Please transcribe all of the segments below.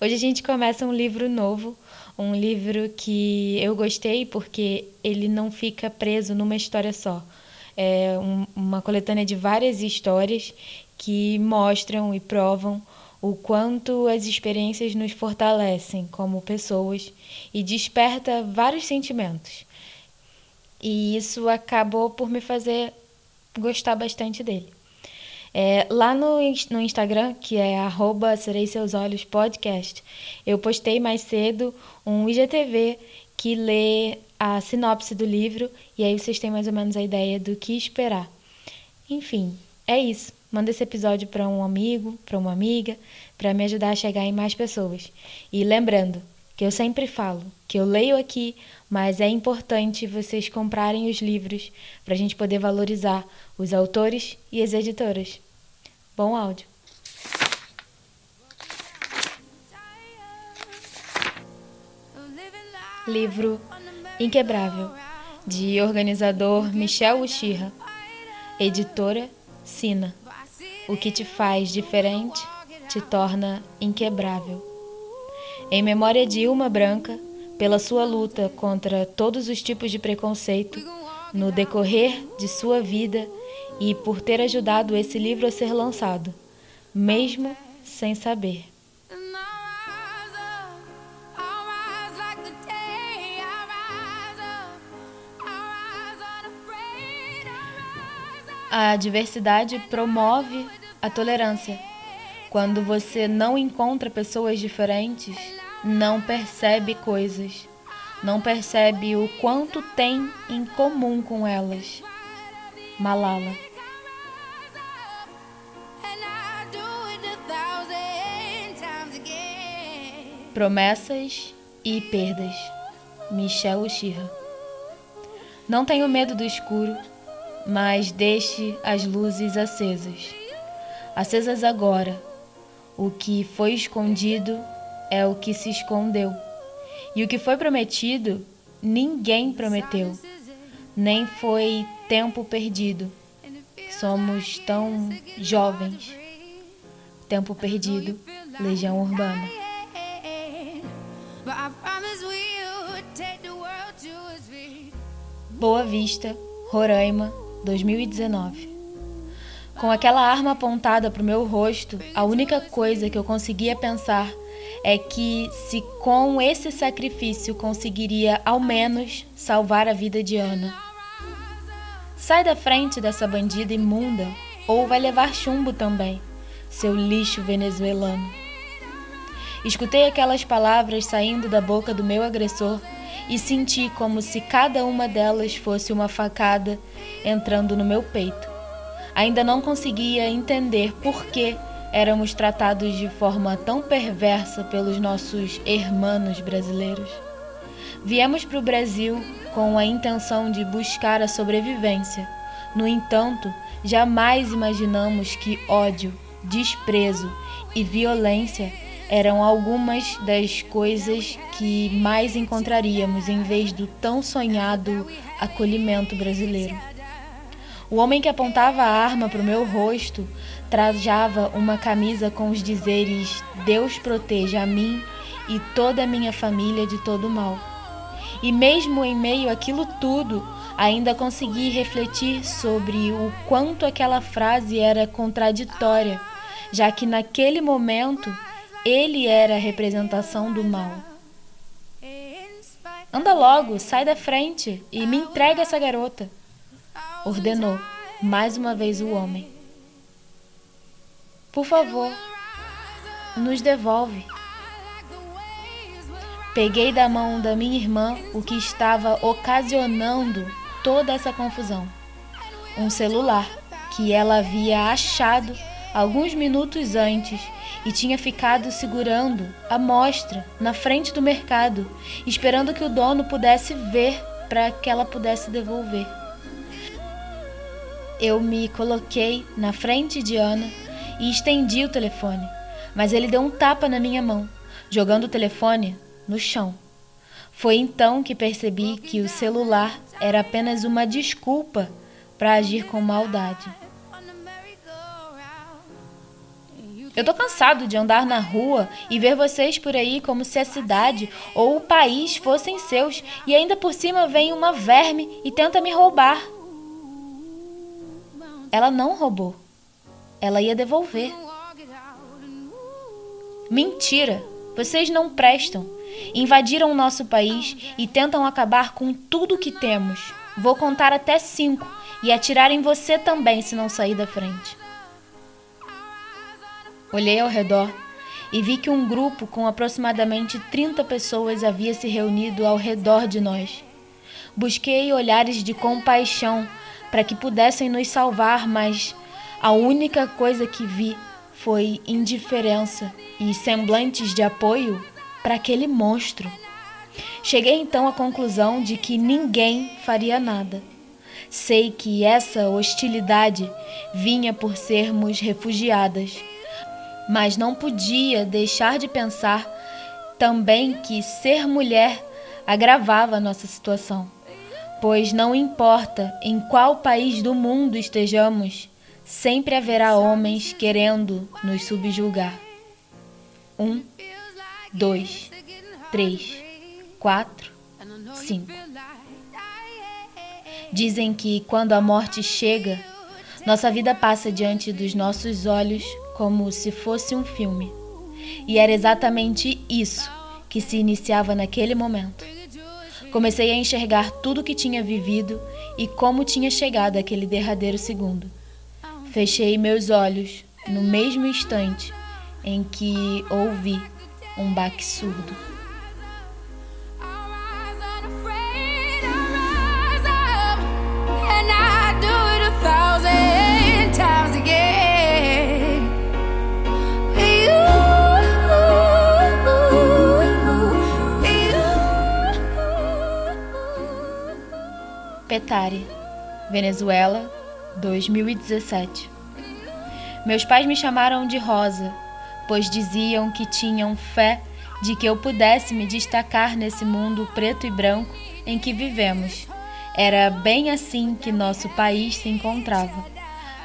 Hoje a gente começa um livro novo, um livro que eu gostei porque ele não fica preso numa história só. É um, uma coletânea de várias histórias que mostram e provam o quanto as experiências nos fortalecem como pessoas e desperta vários sentimentos. E isso acabou por me fazer gostar bastante dele. É, lá no, no Instagram, que é arroba Serei Seus Olhos Podcast, eu postei mais cedo um IGTV que lê a sinopse do livro e aí vocês têm mais ou menos a ideia do que esperar. Enfim, é isso. Manda esse episódio para um amigo, para uma amiga, para me ajudar a chegar em mais pessoas. E lembrando que eu sempre falo que eu leio aqui, mas é importante vocês comprarem os livros para a gente poder valorizar os autores e as editoras. Bom áudio. Livro Inquebrável, de organizador Michel Uchiha, editora Sina. O que te faz diferente te torna inquebrável. Em memória de Ilma Branca, pela sua luta contra todos os tipos de preconceito no decorrer de sua vida e por ter ajudado esse livro a ser lançado, mesmo sem saber. A diversidade promove a tolerância. Quando você não encontra pessoas diferentes, não percebe coisas, não percebe o quanto tem em comum com elas. Malala. Promessas e perdas. Michel Uchiha. Não tenho medo do escuro, mas deixe as luzes acesas. Acesas agora. O que foi escondido é o que se escondeu. E o que foi prometido, ninguém prometeu. Nem foi tempo perdido. Somos tão jovens. Tempo perdido, Legião Urbana. Boa Vista, Roraima, 2019. Com aquela arma apontada para o meu rosto, a única coisa que eu conseguia pensar é que se com esse sacrifício conseguiria ao menos salvar a vida de Ana. Sai da frente dessa bandida imunda ou vai levar chumbo também, seu lixo venezuelano. Escutei aquelas palavras saindo da boca do meu agressor e senti como se cada uma delas fosse uma facada entrando no meu peito. Ainda não conseguia entender por que éramos tratados de forma tão perversa pelos nossos hermanos brasileiros. Viemos para o Brasil com a intenção de buscar a sobrevivência. No entanto, jamais imaginamos que ódio, desprezo e violência eram algumas das coisas que mais encontraríamos em vez do tão sonhado acolhimento brasileiro. O homem que apontava a arma para o meu rosto trajava uma camisa com os dizeres: Deus proteja a mim e toda a minha família de todo mal. E mesmo em meio àquilo tudo, ainda consegui refletir sobre o quanto aquela frase era contraditória, já que naquele momento ele era a representação do mal. Anda logo, sai da frente e me entrega essa garota, ordenou mais uma vez o homem. Por favor, nos devolve. Peguei da mão da minha irmã o que estava ocasionando toda essa confusão. Um celular que ela havia achado alguns minutos antes e tinha ficado segurando a mostra na frente do mercado, esperando que o dono pudesse ver para que ela pudesse devolver. Eu me coloquei na frente de Ana e estendi o telefone, mas ele deu um tapa na minha mão, jogando o telefone no chão. Foi então que percebi que o celular era apenas uma desculpa para agir com maldade. Eu tô cansado de andar na rua e ver vocês por aí como se a cidade ou o país fossem seus e ainda por cima vem uma verme e tenta me roubar. Ela não roubou. Ela ia devolver. Mentira! Vocês não prestam. Invadiram o nosso país e tentam acabar com tudo que temos. Vou contar até cinco e atirar em você também se não sair da frente. Olhei ao redor e vi que um grupo com aproximadamente 30 pessoas havia se reunido ao redor de nós. Busquei olhares de compaixão para que pudessem nos salvar, mas a única coisa que vi foi indiferença e semblantes de apoio para aquele monstro. Cheguei então à conclusão de que ninguém faria nada. Sei que essa hostilidade vinha por sermos refugiadas mas não podia deixar de pensar também que ser mulher agravava nossa situação, pois não importa em qual país do mundo estejamos, sempre haverá homens querendo nos subjugar. Um, dois, três, quatro, cinco. Dizem que quando a morte chega, nossa vida passa diante dos nossos olhos como se fosse um filme. E era exatamente isso que se iniciava naquele momento. Comecei a enxergar tudo o que tinha vivido e como tinha chegado aquele derradeiro segundo. Fechei meus olhos no mesmo instante em que ouvi um baque surdo. Petare, Venezuela, 2017. Meus pais me chamaram de Rosa, pois diziam que tinham fé de que eu pudesse me destacar nesse mundo preto e branco em que vivemos. Era bem assim que nosso país se encontrava,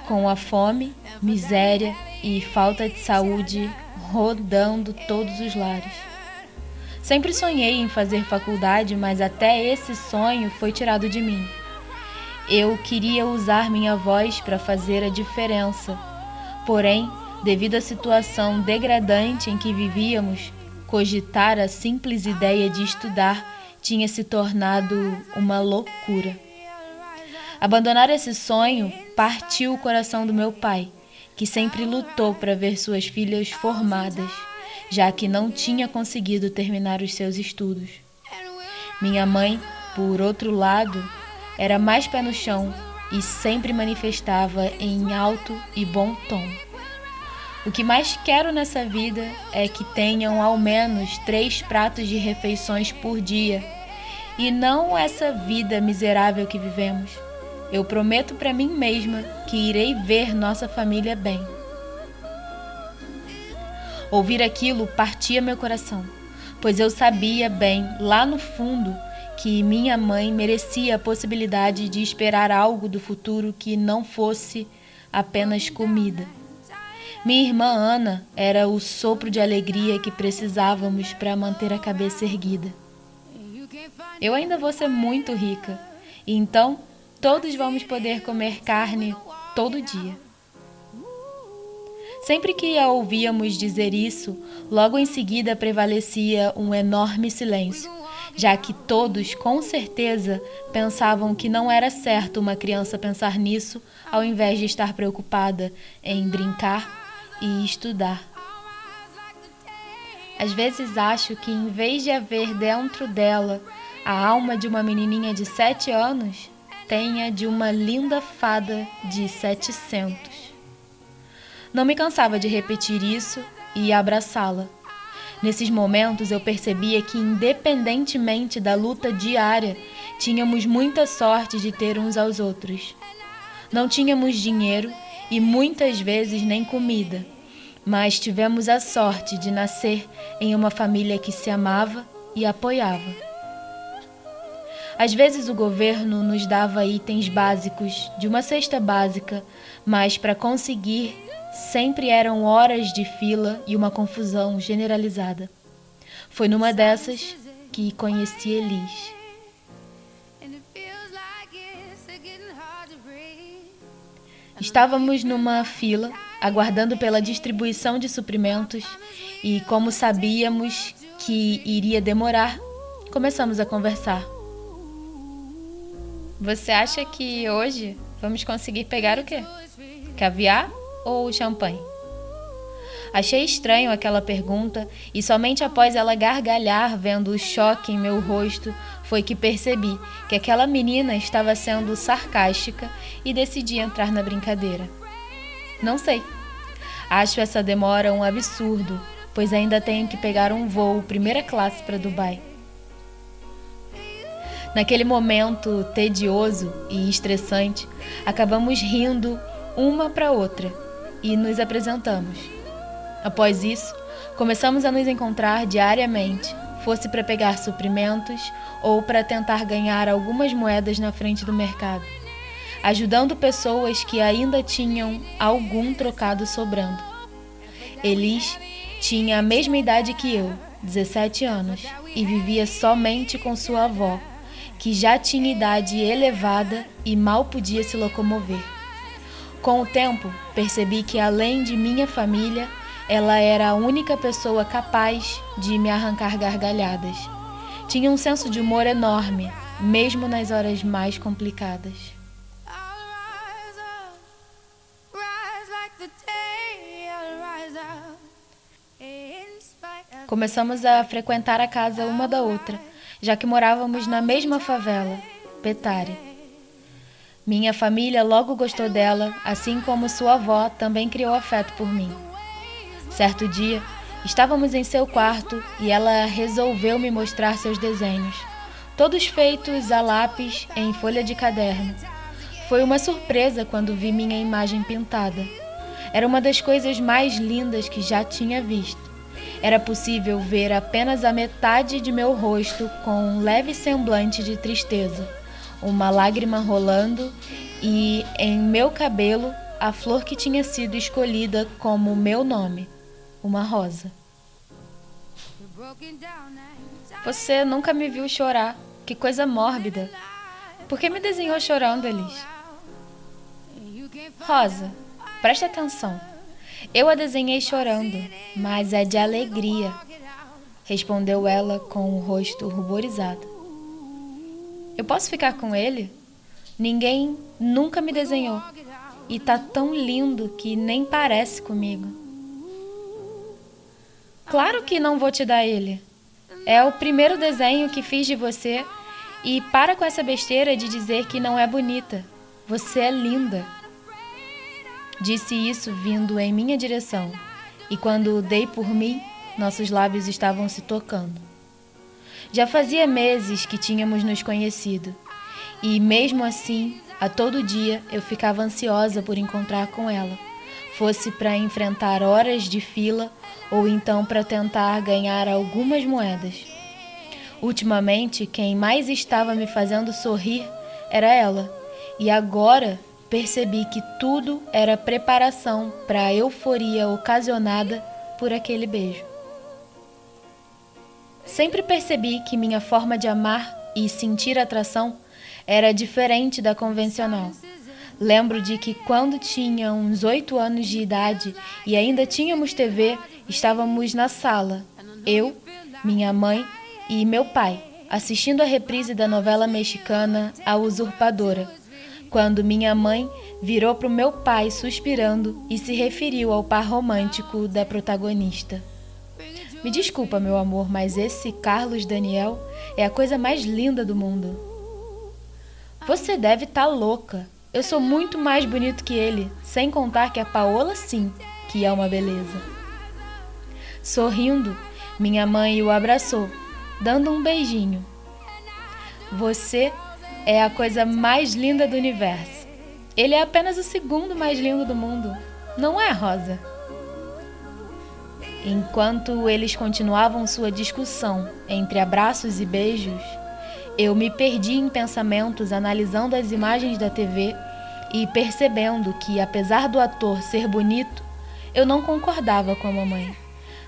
com a fome, miséria e falta de saúde rodando todos os lares. Sempre sonhei em fazer faculdade, mas até esse sonho foi tirado de mim. Eu queria usar minha voz para fazer a diferença. Porém, devido à situação degradante em que vivíamos, cogitar a simples ideia de estudar tinha se tornado uma loucura. Abandonar esse sonho partiu o coração do meu pai, que sempre lutou para ver suas filhas formadas, já que não tinha conseguido terminar os seus estudos. Minha mãe, por outro lado, era mais pé no chão e sempre manifestava em alto e bom tom. O que mais quero nessa vida é que tenham ao menos três pratos de refeições por dia e não essa vida miserável que vivemos. Eu prometo para mim mesma que irei ver nossa família bem. Ouvir aquilo partia meu coração, pois eu sabia bem, lá no fundo, que minha mãe merecia a possibilidade de esperar algo do futuro que não fosse apenas comida. Minha irmã Ana era o sopro de alegria que precisávamos para manter a cabeça erguida. Eu ainda vou ser muito rica, então todos vamos poder comer carne todo dia. Sempre que a ouvíamos dizer isso, logo em seguida prevalecia um enorme silêncio já que todos com certeza pensavam que não era certo uma criança pensar nisso ao invés de estar preocupada em brincar e estudar. Às vezes acho que em vez de haver dentro dela a alma de uma menininha de sete anos, tenha de uma linda fada de setecentos. Não me cansava de repetir isso e abraçá-la. Nesses momentos eu percebia que, independentemente da luta diária, tínhamos muita sorte de ter uns aos outros. Não tínhamos dinheiro e muitas vezes nem comida, mas tivemos a sorte de nascer em uma família que se amava e apoiava. Às vezes o governo nos dava itens básicos de uma cesta básica, mas para conseguir sempre eram horas de fila e uma confusão generalizada. Foi numa dessas que conheci Elis. Estávamos numa fila, aguardando pela distribuição de suprimentos, e como sabíamos que iria demorar, começamos a conversar. Você acha que hoje vamos conseguir pegar o quê? Caviar ou champanhe? Achei estranho aquela pergunta e somente após ela gargalhar, vendo o choque em meu rosto, foi que percebi que aquela menina estava sendo sarcástica e decidi entrar na brincadeira. Não sei. Acho essa demora um absurdo, pois ainda tenho que pegar um voo primeira classe para Dubai. Naquele momento tedioso e estressante, acabamos rindo uma para outra e nos apresentamos. Após isso, começamos a nos encontrar diariamente, fosse para pegar suprimentos ou para tentar ganhar algumas moedas na frente do mercado, ajudando pessoas que ainda tinham algum trocado sobrando. Elis tinha a mesma idade que eu, 17 anos, e vivia somente com sua avó, que já tinha idade elevada e mal podia se locomover. Com o tempo, percebi que além de minha família, ela era a única pessoa capaz de me arrancar gargalhadas. Tinha um senso de humor enorme, mesmo nas horas mais complicadas. Começamos a frequentar a casa uma da outra, já que morávamos na mesma favela, Petare. Minha família logo gostou dela, assim como sua avó também criou afeto por mim. Certo dia, estávamos em seu quarto e ela resolveu me mostrar seus desenhos, todos feitos a lápis em folha de caderno. Foi uma surpresa quando vi minha imagem pintada. Era uma das coisas mais lindas que já tinha visto. Era possível ver apenas a metade de meu rosto com um leve semblante de tristeza, uma lágrima rolando e em meu cabelo a flor que tinha sido escolhida como meu nome uma rosa. Você nunca me viu chorar. Que coisa mórbida. Por que me desenhou chorando, Elis? Rosa, preste atenção. Eu a desenhei chorando, mas é de alegria, respondeu ela com o rosto ruborizado. Eu posso ficar com ele? Ninguém nunca me desenhou e tá tão lindo que nem parece comigo. Claro que não vou te dar ele. É o primeiro desenho que fiz de você e para com essa besteira de dizer que não é bonita. Você é linda. Disse isso vindo em minha direção, e quando dei por mim, nossos lábios estavam se tocando. Já fazia meses que tínhamos nos conhecido, e mesmo assim, a todo dia eu ficava ansiosa por encontrar com ela fosse para enfrentar horas de fila ou então para tentar ganhar algumas moedas. Ultimamente, quem mais estava me fazendo sorrir era ela, e agora percebi que tudo era preparação para a euforia ocasionada por aquele beijo. Sempre percebi que minha forma de amar e sentir atração era diferente da convencional. Lembro de que quando tinha uns oito anos de idade e ainda tínhamos TV, estávamos na sala, eu, minha mãe e meu pai, assistindo a reprise da novela mexicana A Usurpadora, quando minha mãe virou para o meu pai suspirando e se referiu ao par romântico da protagonista. Me desculpa, meu amor, mas esse Carlos Daniel é a coisa mais linda do mundo. Você deve estar tá louca, eu sou muito mais bonito que ele, sem contar que a Paola, sim, que é uma beleza. Sorrindo, minha mãe o abraçou, dando um beijinho. Você é a coisa mais linda do universo. Ele é apenas o segundo mais lindo do mundo, não é, Rosa? Enquanto eles continuavam sua discussão entre abraços e beijos, eu me perdi em pensamentos analisando as imagens da TV e percebendo que, apesar do ator ser bonito, eu não concordava com a mamãe,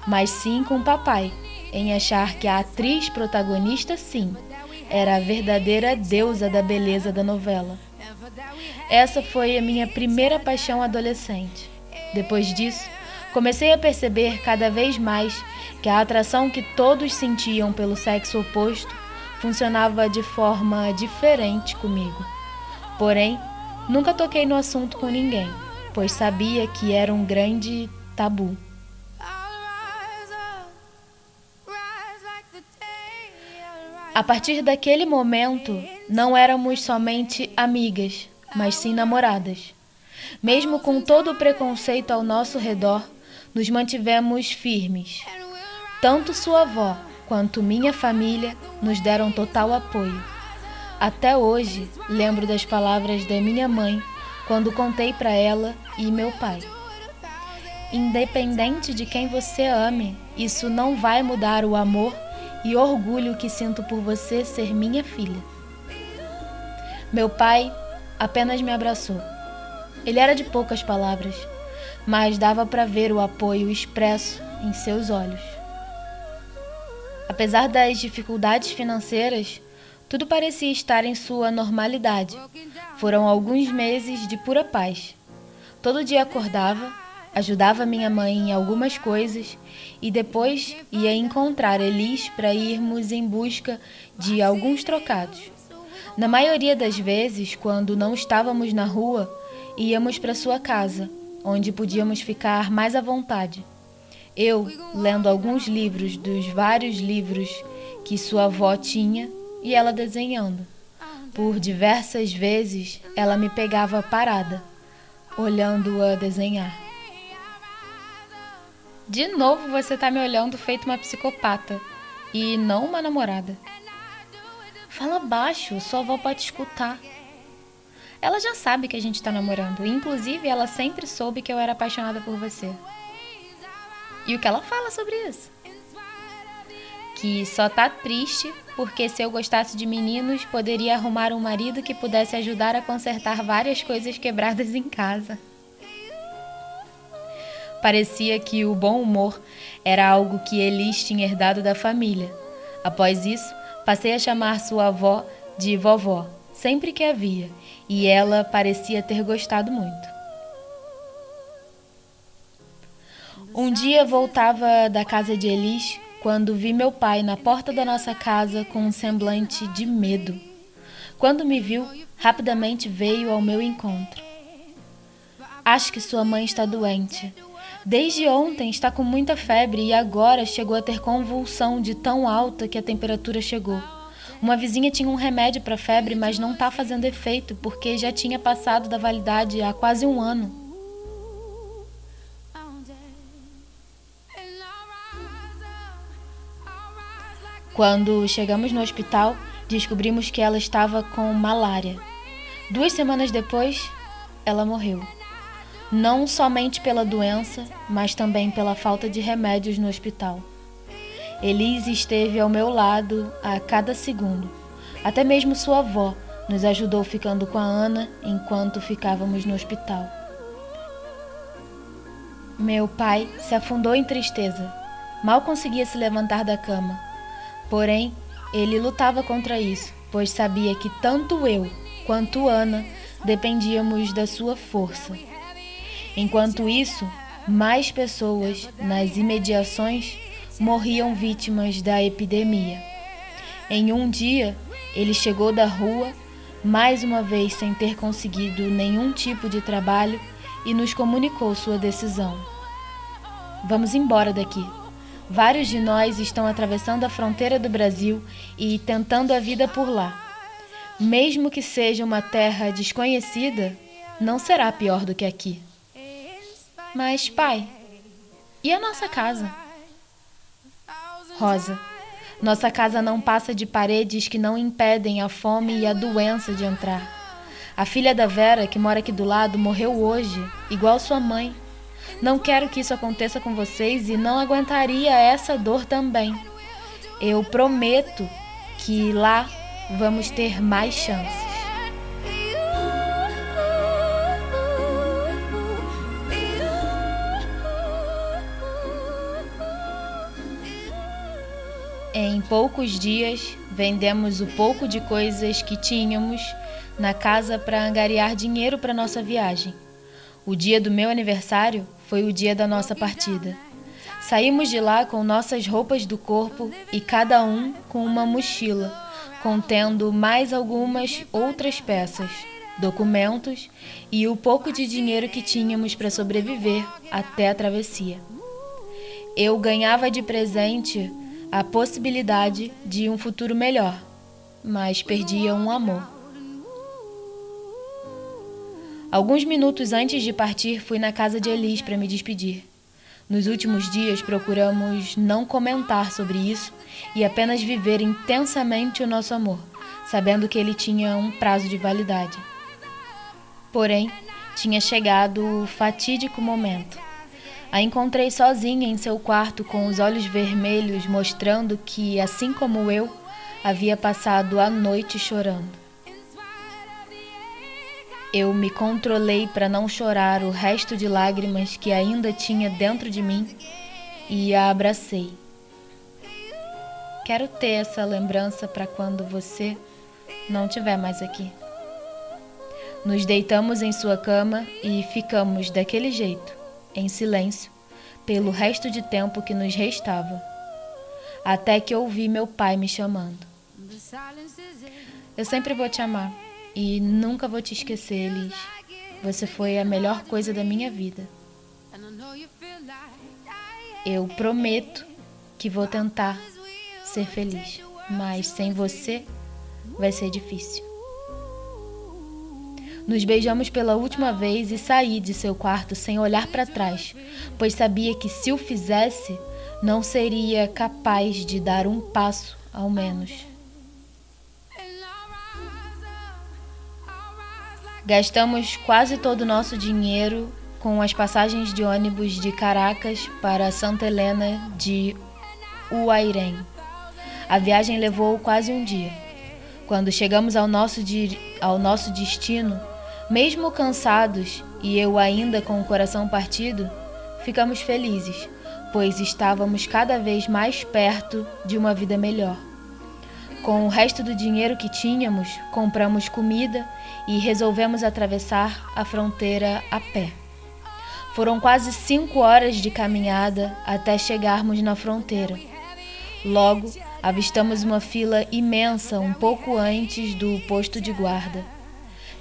mas sim com o papai, em achar que a atriz protagonista, sim, era a verdadeira deusa da beleza da novela. Essa foi a minha primeira paixão adolescente. Depois disso, comecei a perceber cada vez mais que a atração que todos sentiam pelo sexo oposto funcionava de forma diferente comigo. Porém, nunca toquei no assunto com ninguém, pois sabia que era um grande tabu. A partir daquele momento, não éramos somente amigas, mas sim namoradas. Mesmo com todo o preconceito ao nosso redor, nos mantivemos firmes. Tanto sua avó quanto minha família nos deram total apoio. Até hoje, lembro das palavras da minha mãe quando contei para ela e meu pai. Independente de quem você ame, isso não vai mudar o amor e orgulho que sinto por você ser minha filha. Meu pai apenas me abraçou. Ele era de poucas palavras, mas dava para ver o apoio expresso em seus olhos. Apesar das dificuldades financeiras, tudo parecia estar em sua normalidade. Foram alguns meses de pura paz. Todo dia acordava, ajudava minha mãe em algumas coisas e depois ia encontrar Elis para irmos em busca de alguns trocados. Na maioria das vezes, quando não estávamos na rua, íamos para sua casa, onde podíamos ficar mais à vontade. Eu lendo alguns livros dos vários livros que sua avó tinha e ela desenhando. Por diversas vezes ela me pegava parada, olhando-a desenhar. De novo você tá me olhando feito uma psicopata e não uma namorada. Fala baixo, sua avó pode escutar. Ela já sabe que a gente tá namorando, inclusive ela sempre soube que eu era apaixonada por você. E o que ela fala sobre isso? Que só tá triste porque se eu gostasse de meninos, poderia arrumar um marido que pudesse ajudar a consertar várias coisas quebradas em casa. Parecia que o bom humor era algo que Elis tinha herdado da família. Após isso, passei a chamar sua avó de vovó, sempre que havia, e ela parecia ter gostado muito. Um dia voltava da casa de Elis quando vi meu pai na porta da nossa casa com um semblante de medo. Quando me viu, rapidamente veio ao meu encontro. Acho que sua mãe está doente. Desde ontem está com muita febre e agora chegou a ter convulsão de tão alta que a temperatura chegou. Uma vizinha tinha um remédio para febre, mas não está fazendo efeito porque já tinha passado da validade há quase um ano. Quando chegamos no hospital, descobrimos que ela estava com malária. Duas semanas depois, ela morreu não somente pela doença, mas também pela falta de remédios no hospital. Elise esteve ao meu lado a cada segundo. Até mesmo sua avó nos ajudou ficando com a Ana enquanto ficávamos no hospital. Meu pai se afundou em tristeza. Mal conseguia se levantar da cama. Porém, ele lutava contra isso, pois sabia que tanto eu quanto Ana dependíamos da sua força. Enquanto isso, mais pessoas nas imediações morriam vítimas da epidemia. Em um dia, ele chegou da rua, mais uma vez sem ter conseguido nenhum tipo de trabalho, e nos comunicou sua decisão. Vamos embora daqui. Vários de nós estão atravessando a fronteira do Brasil e tentando a vida por lá. Mesmo que seja uma terra desconhecida, não será pior do que aqui. Mas, pai, e a nossa casa? Rosa, nossa casa não passa de paredes que não impedem a fome e a doença de entrar. A filha da Vera, que mora aqui do lado, morreu hoje, igual sua mãe. Não quero que isso aconteça com vocês e não aguentaria essa dor também. Eu prometo que lá vamos ter mais chances. Em poucos dias, vendemos o pouco de coisas que tínhamos na casa para angariar dinheiro para nossa viagem. O dia do meu aniversário foi o dia da nossa partida. Saímos de lá com nossas roupas do corpo e cada um com uma mochila, contendo mais algumas outras peças, documentos e o pouco de dinheiro que tínhamos para sobreviver até a travessia. Eu ganhava de presente a possibilidade de um futuro melhor, mas perdia um amor. Alguns minutos antes de partir, fui na casa de Elis para me despedir. Nos últimos dias, procuramos não comentar sobre isso e apenas viver intensamente o nosso amor, sabendo que ele tinha um prazo de validade. Porém, tinha chegado o fatídico momento. A encontrei sozinha em seu quarto com os olhos vermelhos, mostrando que, assim como eu, havia passado a noite chorando. Eu me controlei para não chorar o resto de lágrimas que ainda tinha dentro de mim e a abracei. Quero ter essa lembrança para quando você não estiver mais aqui. Nos deitamos em sua cama e ficamos daquele jeito, em silêncio, pelo resto de tempo que nos restava, até que ouvi meu pai me chamando. Eu sempre vou te amar. E nunca vou te esquecer, Elis. Você foi a melhor coisa da minha vida. Eu prometo que vou tentar ser feliz, mas sem você vai ser difícil. Nos beijamos pela última vez e saí de seu quarto sem olhar para trás, pois sabia que se o fizesse, não seria capaz de dar um passo ao menos. Gastamos quase todo o nosso dinheiro com as passagens de ônibus de Caracas para Santa Helena de Uairém. A viagem levou quase um dia. Quando chegamos ao nosso, ao nosso destino, mesmo cansados e eu ainda com o coração partido, ficamos felizes, pois estávamos cada vez mais perto de uma vida melhor. Com o resto do dinheiro que tínhamos, compramos comida e resolvemos atravessar a fronteira a pé. Foram quase cinco horas de caminhada até chegarmos na fronteira. Logo, avistamos uma fila imensa um pouco antes do posto de guarda.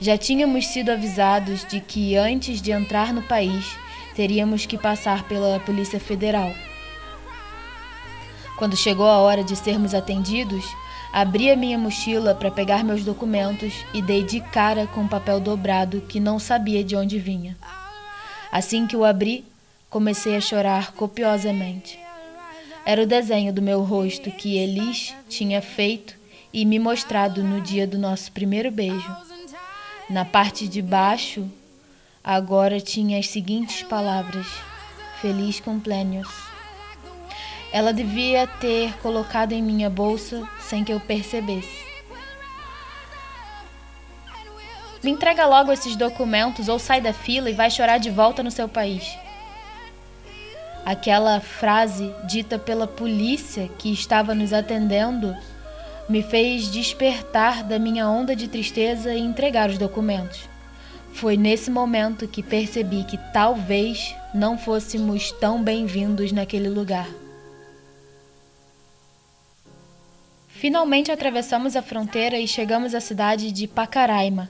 Já tínhamos sido avisados de que antes de entrar no país teríamos que passar pela Polícia Federal. Quando chegou a hora de sermos atendidos, Abri a minha mochila para pegar meus documentos e dei de cara com um papel dobrado que não sabia de onde vinha. Assim que o abri, comecei a chorar copiosamente. Era o desenho do meu rosto que Elis tinha feito e me mostrado no dia do nosso primeiro beijo. Na parte de baixo, agora tinha as seguintes palavras: Feliz cumpleaños. Ela devia ter colocado em minha bolsa sem que eu percebesse. Me entrega logo esses documentos ou sai da fila e vai chorar de volta no seu país. Aquela frase dita pela polícia que estava nos atendendo me fez despertar da minha onda de tristeza e entregar os documentos. Foi nesse momento que percebi que talvez não fôssemos tão bem-vindos naquele lugar. Finalmente atravessamos a fronteira e chegamos à cidade de Pacaraima.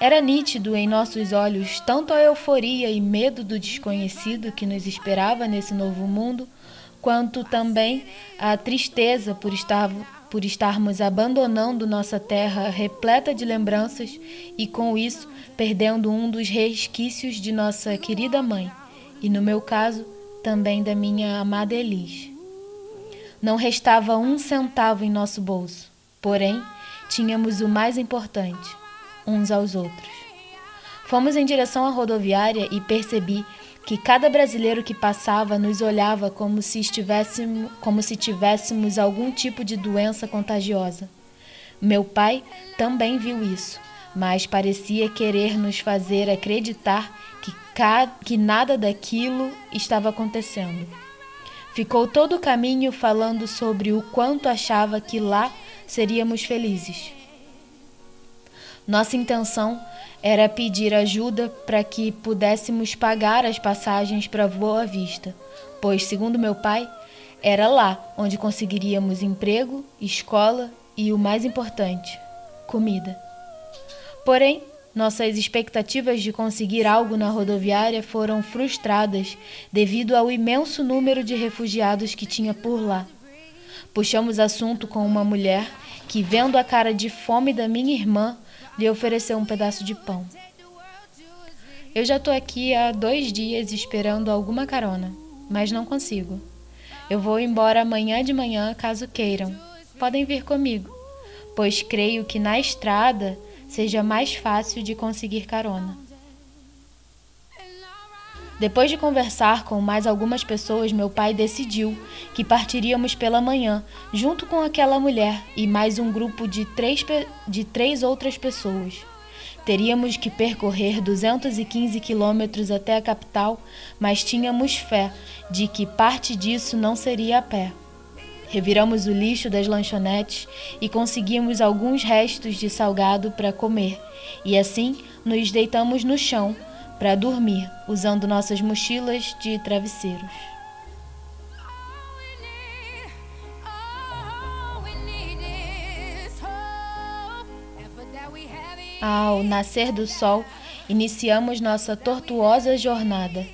Era nítido em nossos olhos tanto a euforia e medo do desconhecido que nos esperava nesse novo mundo, quanto também a tristeza por, estar, por estarmos abandonando nossa terra repleta de lembranças e, com isso, perdendo um dos resquícios de nossa querida mãe e, no meu caso, também da minha amada Elis. Não restava um centavo em nosso bolso, porém, tínhamos o mais importante, uns aos outros. Fomos em direção à rodoviária e percebi que cada brasileiro que passava nos olhava como se estivéssemos, como se tivéssemos algum tipo de doença contagiosa. Meu pai também viu isso, mas parecia querer nos fazer acreditar que, que nada daquilo estava acontecendo. Ficou todo o caminho falando sobre o quanto achava que lá seríamos felizes. Nossa intenção era pedir ajuda para que pudéssemos pagar as passagens para Boa Vista, pois, segundo meu pai, era lá onde conseguiríamos emprego, escola e, o mais importante, comida. Porém, nossas expectativas de conseguir algo na rodoviária foram frustradas devido ao imenso número de refugiados que tinha por lá. Puxamos assunto com uma mulher que, vendo a cara de fome da minha irmã, lhe ofereceu um pedaço de pão. Eu já estou aqui há dois dias esperando alguma carona, mas não consigo. Eu vou embora amanhã de manhã caso queiram. Podem vir comigo, pois creio que na estrada seja mais fácil de conseguir carona. Depois de conversar com mais algumas pessoas, meu pai decidiu que partiríamos pela manhã, junto com aquela mulher e mais um grupo de três, de três outras pessoas. Teríamos que percorrer 215 quilômetros até a capital, mas tínhamos fé de que parte disso não seria a pé. Reviramos o lixo das lanchonetes e conseguimos alguns restos de salgado para comer, e assim nos deitamos no chão para dormir, usando nossas mochilas de travesseiros. Ao nascer do sol, iniciamos nossa tortuosa jornada.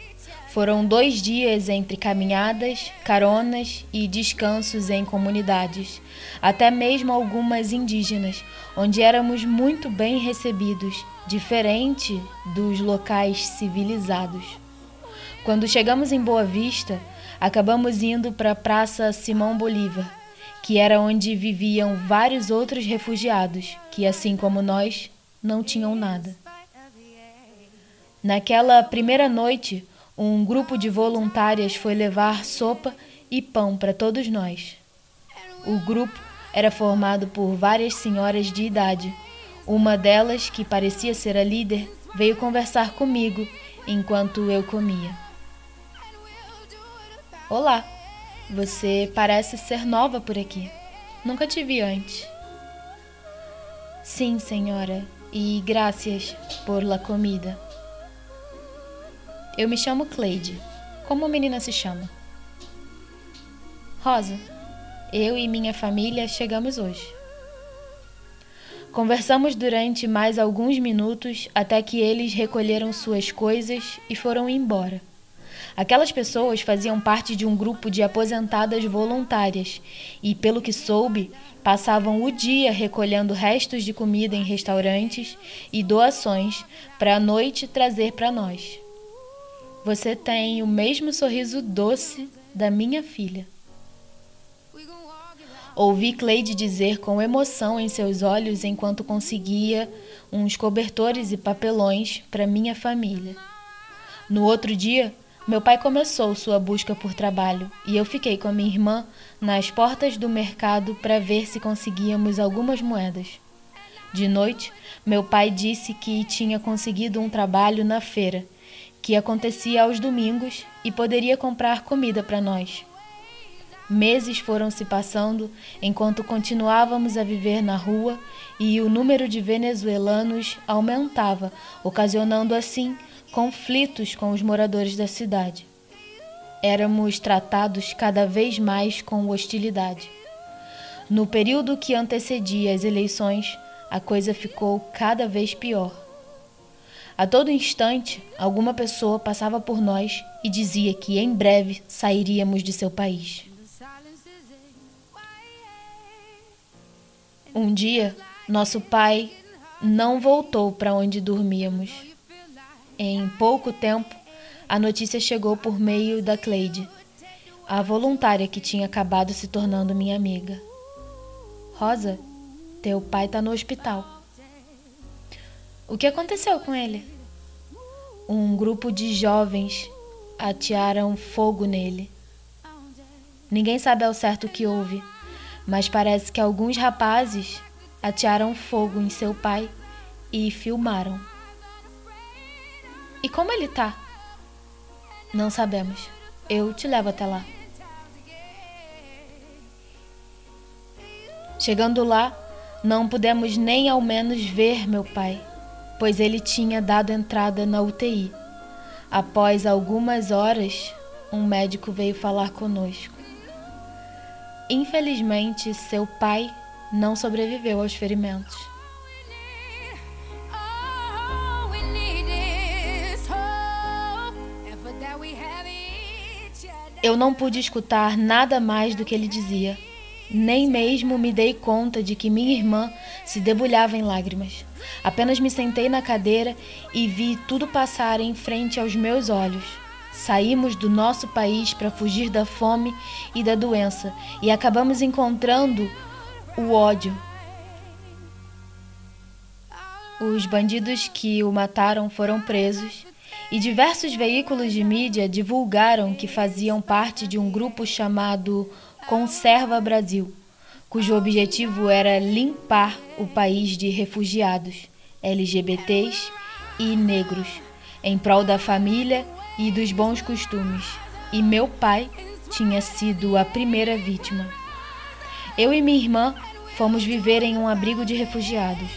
Foram dois dias entre caminhadas, caronas e descansos em comunidades, até mesmo algumas indígenas, onde éramos muito bem recebidos, diferente dos locais civilizados. Quando chegamos em Boa Vista, acabamos indo para a Praça Simão Bolívar, que era onde viviam vários outros refugiados que, assim como nós, não tinham nada. Naquela primeira noite, um grupo de voluntárias foi levar sopa e pão para todos nós. O grupo era formado por várias senhoras de idade. Uma delas, que parecia ser a líder, veio conversar comigo enquanto eu comia. Olá, você parece ser nova por aqui. Nunca te vi antes. Sim, senhora, e graças por la comida. Eu me chamo Cleide. Como a menina se chama? Rosa. Eu e minha família chegamos hoje. Conversamos durante mais alguns minutos até que eles recolheram suas coisas e foram embora. Aquelas pessoas faziam parte de um grupo de aposentadas voluntárias e, pelo que soube, passavam o dia recolhendo restos de comida em restaurantes e doações para a noite trazer para nós. Você tem o mesmo sorriso doce da minha filha. Ouvi Cleide dizer com emoção em seus olhos enquanto conseguia uns cobertores e papelões para minha família. No outro dia, meu pai começou sua busca por trabalho e eu fiquei com a minha irmã nas portas do mercado para ver se conseguíamos algumas moedas. De noite, meu pai disse que tinha conseguido um trabalho na feira que acontecia aos domingos e poderia comprar comida para nós. Meses foram se passando enquanto continuávamos a viver na rua e o número de venezuelanos aumentava, ocasionando assim conflitos com os moradores da cidade. Éramos tratados cada vez mais com hostilidade. No período que antecedia as eleições, a coisa ficou cada vez pior. A todo instante, alguma pessoa passava por nós e dizia que em breve sairíamos de seu país. Um dia, nosso pai não voltou para onde dormíamos. Em pouco tempo, a notícia chegou por meio da Cleide, a voluntária que tinha acabado se tornando minha amiga. Rosa, teu pai está no hospital. O que aconteceu com ele? Um grupo de jovens atearam fogo nele. Ninguém sabe ao certo o que houve, mas parece que alguns rapazes atearam fogo em seu pai e filmaram. E como ele tá? Não sabemos. Eu te levo até lá. Chegando lá, não pudemos nem ao menos ver meu pai, pois ele tinha dado entrada na UTI. Após algumas horas, um médico veio falar conosco. Infelizmente, seu pai não sobreviveu aos ferimentos. Eu não pude escutar nada mais do que ele dizia. Nem mesmo me dei conta de que minha irmã se debulhava em lágrimas. Apenas me sentei na cadeira e vi tudo passar em frente aos meus olhos. Saímos do nosso país para fugir da fome e da doença e acabamos encontrando o ódio. Os bandidos que o mataram foram presos e diversos veículos de mídia divulgaram que faziam parte de um grupo chamado Conserva Brasil, cujo objetivo era limpar o país de refugiados, LGBTs e negros, em prol da família e dos bons costumes. E meu pai tinha sido a primeira vítima. Eu e minha irmã fomos viver em um abrigo de refugiados.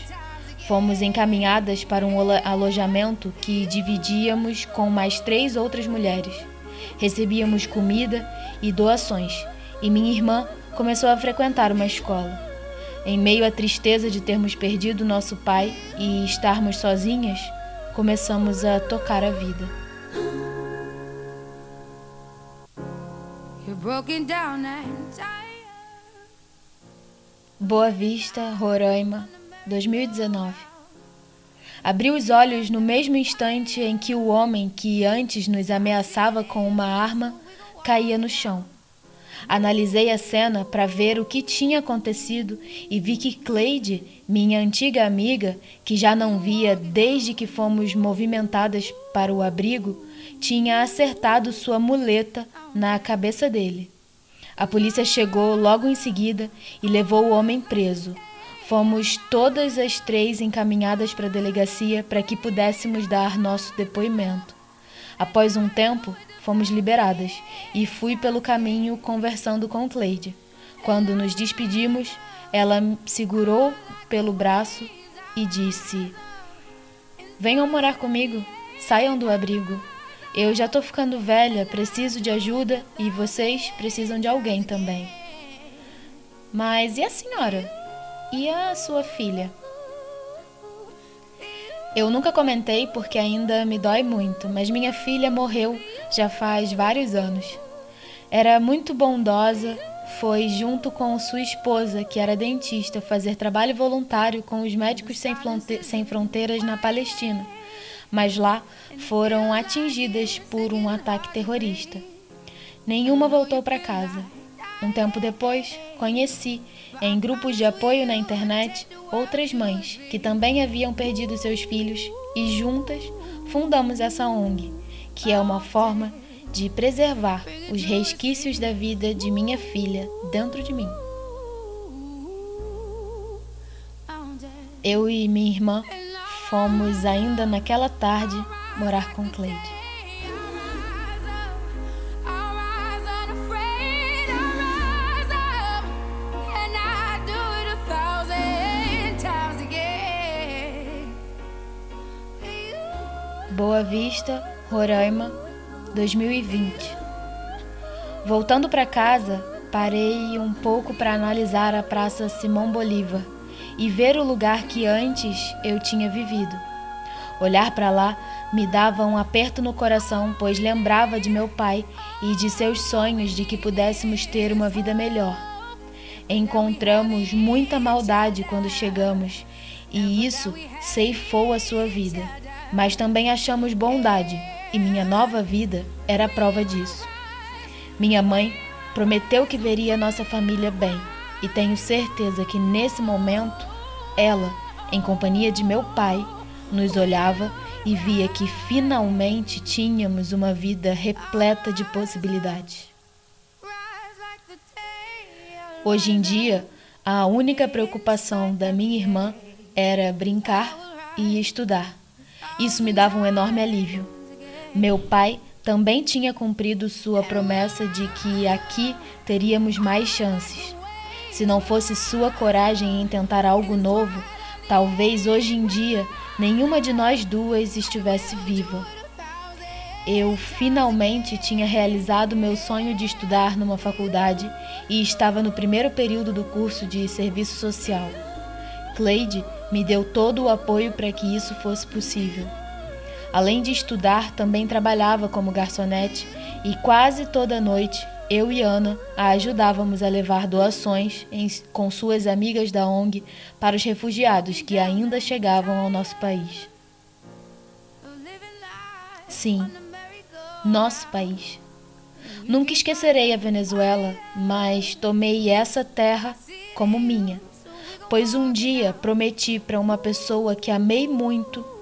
Fomos encaminhadas para um alojamento que dividíamos com mais três outras mulheres. Recebíamos comida e doações, e minha irmã começou a frequentar uma escola. Em meio à tristeza de termos perdido nosso pai e estarmos sozinhas, começamos a tocar a vida. Boa Vista, Roraima, 2019. Abri os olhos no mesmo instante em que o homem que antes nos ameaçava com uma arma caía no chão. Analisei a cena para ver o que tinha acontecido e vi que Cleide, minha antiga amiga, que já não via desde que fomos movimentadas para o abrigo, tinha acertado sua muleta na cabeça dele. A polícia chegou logo em seguida e levou o homem preso, Fomos todas as três encaminhadas para a delegacia para que pudéssemos dar nosso depoimento. Após um tempo, fomos liberadas e fui pelo caminho conversando com Cleide. Quando nos despedimos, ela me segurou pelo braço e disse: Venham morar comigo, saiam do abrigo. Eu já estou ficando velha, preciso de ajuda e vocês precisam de alguém também. Mas e a senhora? E a sua filha? Eu nunca comentei porque ainda me dói muito, mas minha filha morreu já faz vários anos. Era muito bondosa, foi junto com sua esposa, que era dentista, fazer trabalho voluntário com os Médicos Sem Fronteiras na Palestina, mas lá foram atingidas por um ataque terrorista. Nenhuma voltou para casa. Um tempo depois, conheci, em grupos de apoio na internet, outras mães que também haviam perdido seus filhos e juntas fundamos essa ONG, que é uma forma de preservar os resquícios da vida de minha filha dentro de mim. Eu e minha irmã fomos ainda naquela tarde morar com Cleide. Boa Vista, Roraima, 2020. Voltando para casa, parei um pouco para analisar a Praça Simão Bolívar e ver o lugar que antes eu tinha vivido. Olhar para lá me dava um aperto no coração, pois lembrava de meu pai e de seus sonhos de que pudéssemos ter uma vida melhor. Encontramos muita maldade quando chegamos, e isso ceifou a sua vida mas também achamos bondade, e minha nova vida era a prova disso. Minha mãe prometeu que veria nossa família bem, e tenho certeza que nesse momento ela, em companhia de meu pai, nos olhava e via que finalmente tínhamos uma vida repleta de possibilidades. Hoje em dia, a única preocupação da minha irmã era brincar e estudar. Isso me dava um enorme alívio. Meu pai também tinha cumprido sua promessa de que aqui teríamos mais chances. Se não fosse sua coragem em tentar algo novo, talvez hoje em dia nenhuma de nós duas estivesse viva. Eu finalmente tinha realizado meu sonho de estudar numa faculdade e estava no primeiro período do curso de serviço social. Cleide me deu todo o apoio para que isso fosse possível. Além de estudar, também trabalhava como garçonete e quase toda noite eu e Ana a ajudávamos a levar doações em, com suas amigas da ONG para os refugiados que ainda chegavam ao nosso país. Sim, nosso país. Nunca esquecerei a Venezuela, mas tomei essa terra como minha, pois um dia prometi para uma pessoa que amei muito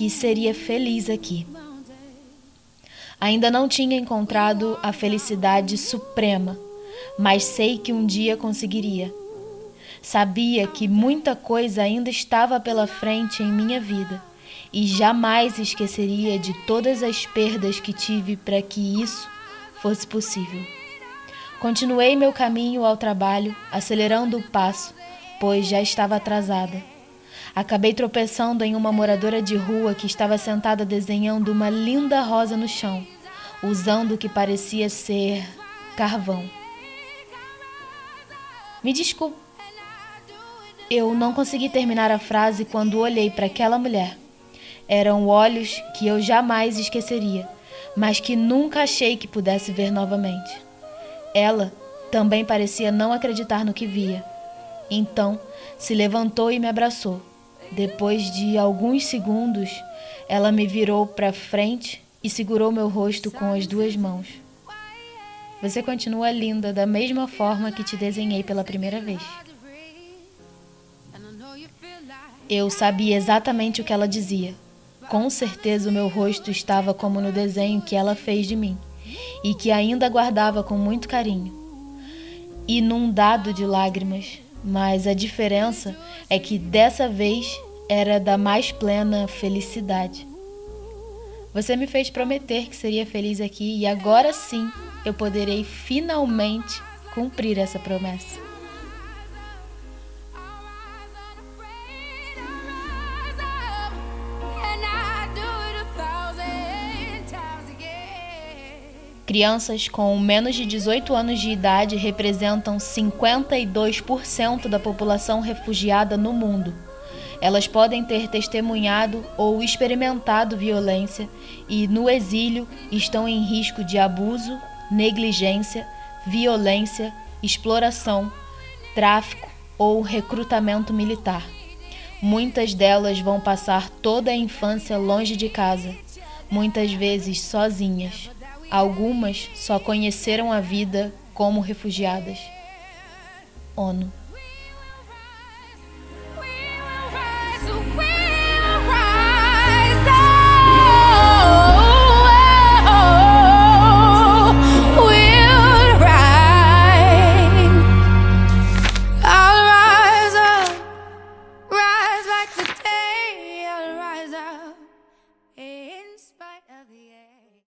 que seria feliz aqui. Ainda não tinha encontrado a felicidade suprema, mas sei que um dia conseguiria. Sabia que muita coisa ainda estava pela frente em minha vida e jamais esqueceria de todas as perdas que tive para que isso fosse possível. Continuei meu caminho ao trabalho, acelerando o passo, pois já estava atrasada. Acabei tropeçando em uma moradora de rua que estava sentada desenhando uma linda rosa no chão, usando o que parecia ser carvão. Me desculpe. Eu não consegui terminar a frase quando olhei para aquela mulher. Eram olhos que eu jamais esqueceria, mas que nunca achei que pudesse ver novamente. Ela também parecia não acreditar no que via. Então se levantou e me abraçou. Depois de alguns segundos, ela me virou para frente e segurou meu rosto com as duas mãos. Você continua linda da mesma forma que te desenhei pela primeira vez. Eu sabia exatamente o que ela dizia. Com certeza o meu rosto estava como no desenho que ela fez de mim e que ainda guardava com muito carinho. Inundado de lágrimas, mas a diferença é que dessa vez era da mais plena felicidade. Você me fez prometer que seria feliz aqui e agora sim eu poderei finalmente cumprir essa promessa. Crianças com menos de 18 anos de idade representam 52% da população refugiada no mundo. Elas podem ter testemunhado ou experimentado violência e, no exílio, estão em risco de abuso, negligência, violência, exploração, tráfico ou recrutamento militar. Muitas delas vão passar toda a infância longe de casa, muitas vezes sozinhas. Algumas só conheceram a vida como refugiadas. ONU